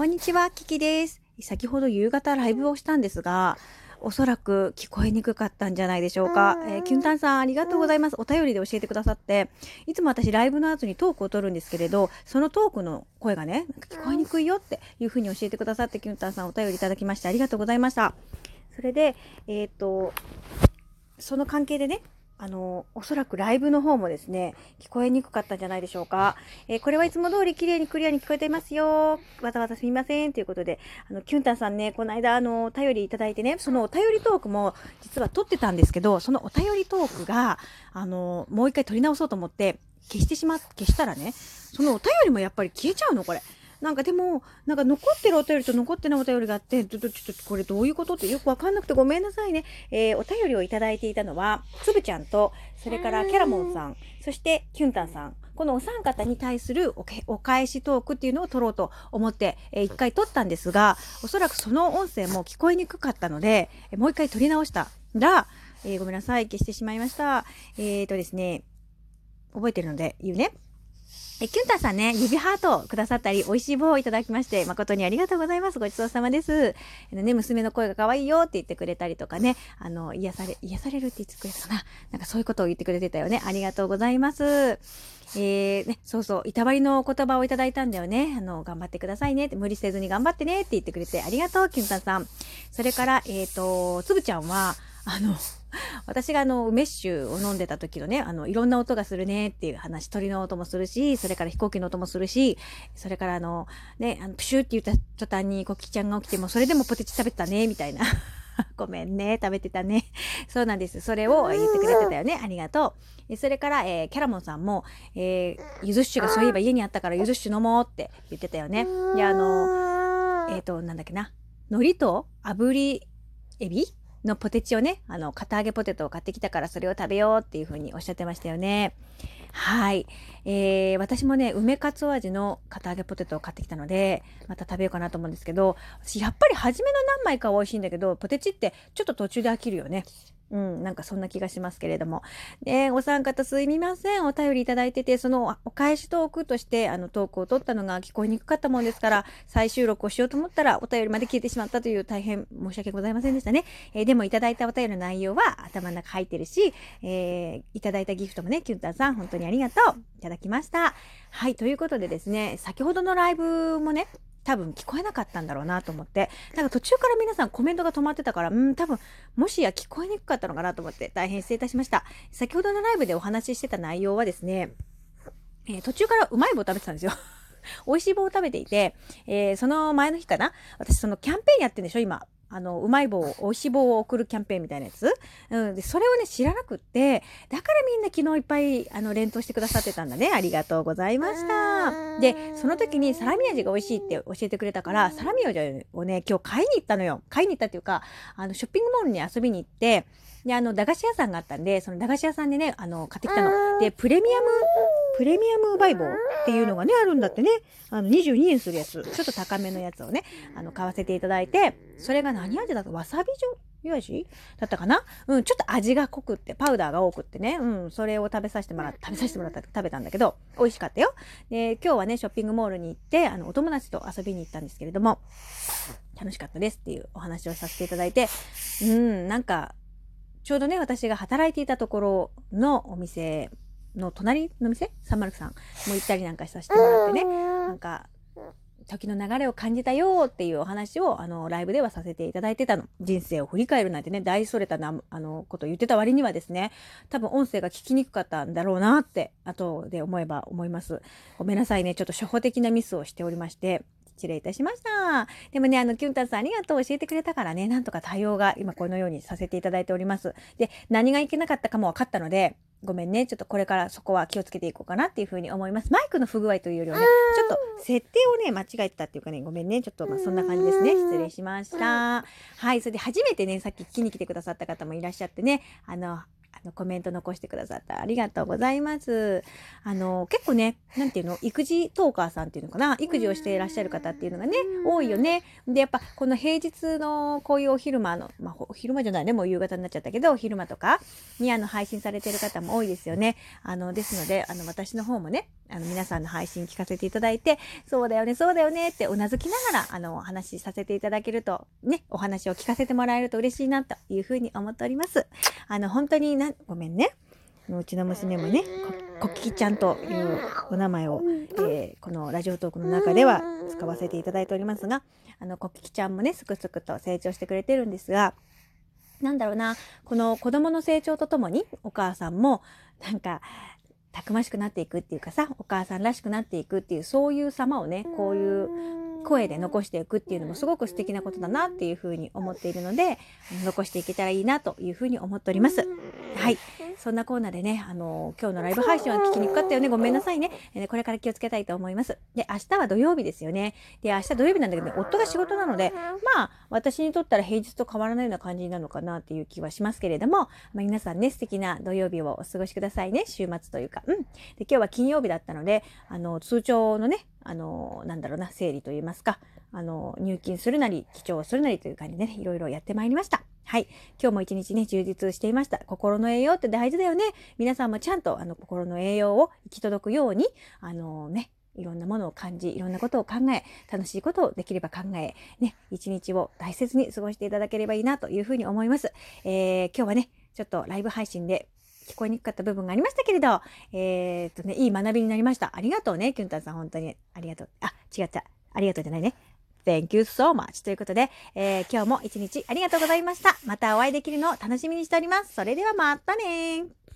こんにちは、キキです。先ほど夕方ライブをしたんですが、おそらく聞こえにくかったんじゃないでしょうか。えーキュンタンさんありがとうございます。お便りで教えてくださって、いつも私ライブの後にトークを取るんですけれど、そのトークの声がね、聞こえにくいよっていうふうに教えてくださって、キュンタンさんお便りいただきましてありがとうございました。それで、えっ、と、その関係でね、あの、おそらくライブの方もですね、聞こえにくかったんじゃないでしょうか。えーこれはいつも通り綺麗にクリアに聞こえていますよ。わざわざすみません。ということで、あの、キュンタンさんね、この間、あの、お便りいただいてね、そのお便りトークも実は撮ってたんですけど、そのお便りトークが、あの、もう一回撮り直そうと思って、消してしま、消したらね、そのお便りもやっぱり消えちゃうの、これ。なんかでも、なんか残ってるお便りと残ってないお便りがあって、ちょっと、ちょっとこれどういうことってよくわかんなくてごめんなさいね。えーお便りをいただいていたのは、つぶちゃんと、それからキャラモンさん、そしてキュンタンさん。このお三方に対するお返しトークっていうのを取ろうと思って、えー一回取ったんですが、おそらくその音声も聞こえにくかったので、えもう一回取り直したら、えーごめんなさい、消してしまいました。えーとですね、覚えてるので言うね。え、キュンタさんね、指ハートをくださったり、美味しい棒をいただきまして、誠にありがとうございます。ごちそうさまです。ね、娘の声が可愛いよって言ってくれたりとかね、あの、癒され、癒されるって言ってくれたかな。なんかそういうことを言ってくれてたよね。ありがとうございます。えー、ね、そうそう、いたわりの言葉をいただいたんだよね。あの、頑張ってくださいねって、無理せずに頑張ってねって言ってくれて、ありがとう、キュンタさん。それから、えっ、と、つぶちゃんは、あの、私があの、梅酒を飲んでた時のね、あの、いろんな音がするねっていう話、鳥の音もするし、それから飛行機の音もするし、それからあの、ね、あの、プシューって言った途端にコキちゃんが起きても、それでもポテチ食べてたね、みたいな。ごめんね、食べてたね。そうなんです。それを言ってくれてたよね。ありがとう。それから、えーキャラモンさんも、えー、ゆず酒がそういえば家にあったからゆず酒飲もうって言ってたよね。で、あの、えっ、と、なんだっけな。海苔と炙りエビのポテチをね、あの、片揚げポテトを買ってきたからそれを食べようっていうふうにおっしゃってましたよね。はい。えー、私もね、梅かつお味の片揚げポテトを買ってきたので、また食べようかなと思うんですけど、私やっぱり初めの何枚かは美味しいんだけど、ポテチってちょっと途中で飽きるよね。うん、なんかそんな気がしますけれども。ね、お三方すみません。お便りいただいてて、そのお返しトークとして、あのトークを取ったのが聞こえにくかったもんですから、再収録をしようと思ったら、お便りまで消えてしまったという大変申し訳ございませんでしたね。えーでもいただいたお便りの内容は頭の中入ってるし、えーいただいたギフトもね、キュンタンさん、本当にありがとう。いただきました。はい、ということでですね、先ほどのライブもね、多分聞こえなかったんだろうなと思って、なんか途中から皆さんコメントが止まってたから、うん、多分、もしや聞こえにくかったのかなと思って、大変失礼いたしました。先ほどのライブでお話ししてた内容はですね、えー途中からうまい棒食べてたんですよ。美味しい棒を食べていて、えーその前の日かな？私そのキャンペーンやってんでしょ今。あの、うまい棒を、美味しい棒を送るキャンペーンみたいなやつ？うん。で、それをね、知らなくって、だからみんな昨日いっぱい、あの、連投してくださってたんだね。ありがとうございました。で、その時にサラミ味が美味しいって教えてくれたから、サラミ味をね、今日買いに行ったのよ。買いに行ったっていうか、あの、ショッピングモールに遊びに行って、で、あの、駄菓子屋さんがあったんで、その駄菓子屋さんでね、あの、買ってきたの。で、プレミアム、プレミアムバイボーっていうのがね、あるんだってね。あの、22円するやつ。ちょっと高めのやつをね、あの、買わせていただいて、それが何味だったわさび醤油味だったかな？うん、ちょっと味が濃くって、パウダーが多くってね、うん、それを食べさせてもらっ食べさせてもらった、食べたんだけど、美味しかったよ。で、今日はね、ショッピングモールに行って、あの、お友達と遊びに行ったんですけれども、楽しかったですっていうお話をさせていただいて、うん、なんか、ちょうどね、私が働いていたところのお店の隣の店 ?303 も行ったりなんかさせてもらってね、なんか、時の流れを感じたよっていうお話を、あの、ライブではさせていただいてたの。人生を振り返るなんてね、大それたな、あの、ことを言ってた割にはですね、多分音声が聞きにくかったんだろうなって、後で思えば思います。ごめんなさいね、ちょっと初歩的なミスをしておりまして、失礼いたしました。でもね、あの、キュンタンさんありがとう教えてくれたからね、なんとか対応が今このようにさせていただいております。で、何がいけなかったかも分かったので、ごめんね。ちょっとこれからそこは気をつけていこうかなっていうふうに思います。マイクの不具合というよりはね、ちょっと設定をね、間違えてたっていうかね、ごめんね。ちょっとまあそんな感じですね。失礼しました。はい。それで初めてね、さっき聞きに来てくださった方もいらっしゃってね、あの、あのコメント残してくださったありがとうございます。あの、結構ね、なんていうの、育児トーカーさんっていうのかな、育児をしていらっしゃる方っていうのがね、多いよね。で、やっぱこの平日のこういうお昼間の、まあ、お昼間じゃないね、もう夕方になっちゃったけど、お昼間とかにあの配信されてる方も多いですよね。あの、ですので、あの、私の方もね、あの、皆さんの配信聞かせていただいて、そうだよね、そうだよねってうなずきながら、あの、お話しさせていただけると、ね、お話を聞かせてもらえると嬉しいなというふうに思っております。あの、本当にな、ごめんね。うちの娘もね、こききちゃんというお名前を、えー、このラジオトークの中では使わせていただいておりますが、あの、こききちゃんもね、すくすくと成長してくれてるんですが、なんだろうな、この子供の成長とともにお母さんも、なんか、たくましくなっていくっていうかさ、お母さんらしくなっていくっていう、そういう様をね、こういう声で残していくっていうのもすごく素敵なことだなっていうふうに思っているので、残していけたらいいなというふうに思っております。はい。そんなコーナーでね、あの今日のライブ配信は聞きにくかったよね。ごめんなさいね。えこれから気をつけたいと思います。で、明日は土曜日ですよね。で、明日土曜日なんだけど、ね、夫が仕事なので、まあ、私にとったら平日と変わらないような感じなのかなっていう気はしますけれども、まあ、皆さんね、素敵な土曜日をお過ごしくださいね。週末というか。うん。で、今日は金曜日だったので、あの、通帳のね、あの、なんだろうな、整理といいますか、あの、入金するなり、記帳するなりという感じでね、いろいろやってまいりました。はい。今日も一日ね、充実していました。心の栄養って大事だよね。皆さんもちゃんと、あの、心の栄養を行き届くように、あのね、いろんなものを感じ、いろんなことを考え、楽しいことをできれば考え、ね、一日を大切に過ごしていただければいいなというふうに思います。えー、今日はね、ちょっとライブ配信で聞こえにくかった部分がありましたけれど、えー、っとね、いい学びになりました。ありがとうね、キュンタンさん、本当に。ありがとう。あ、違った。ありがとうじゃないね。Thank you so much. ということで、えー、今日も一日ありがとうございました。またお会いできるのを楽しみにしております。それではまたね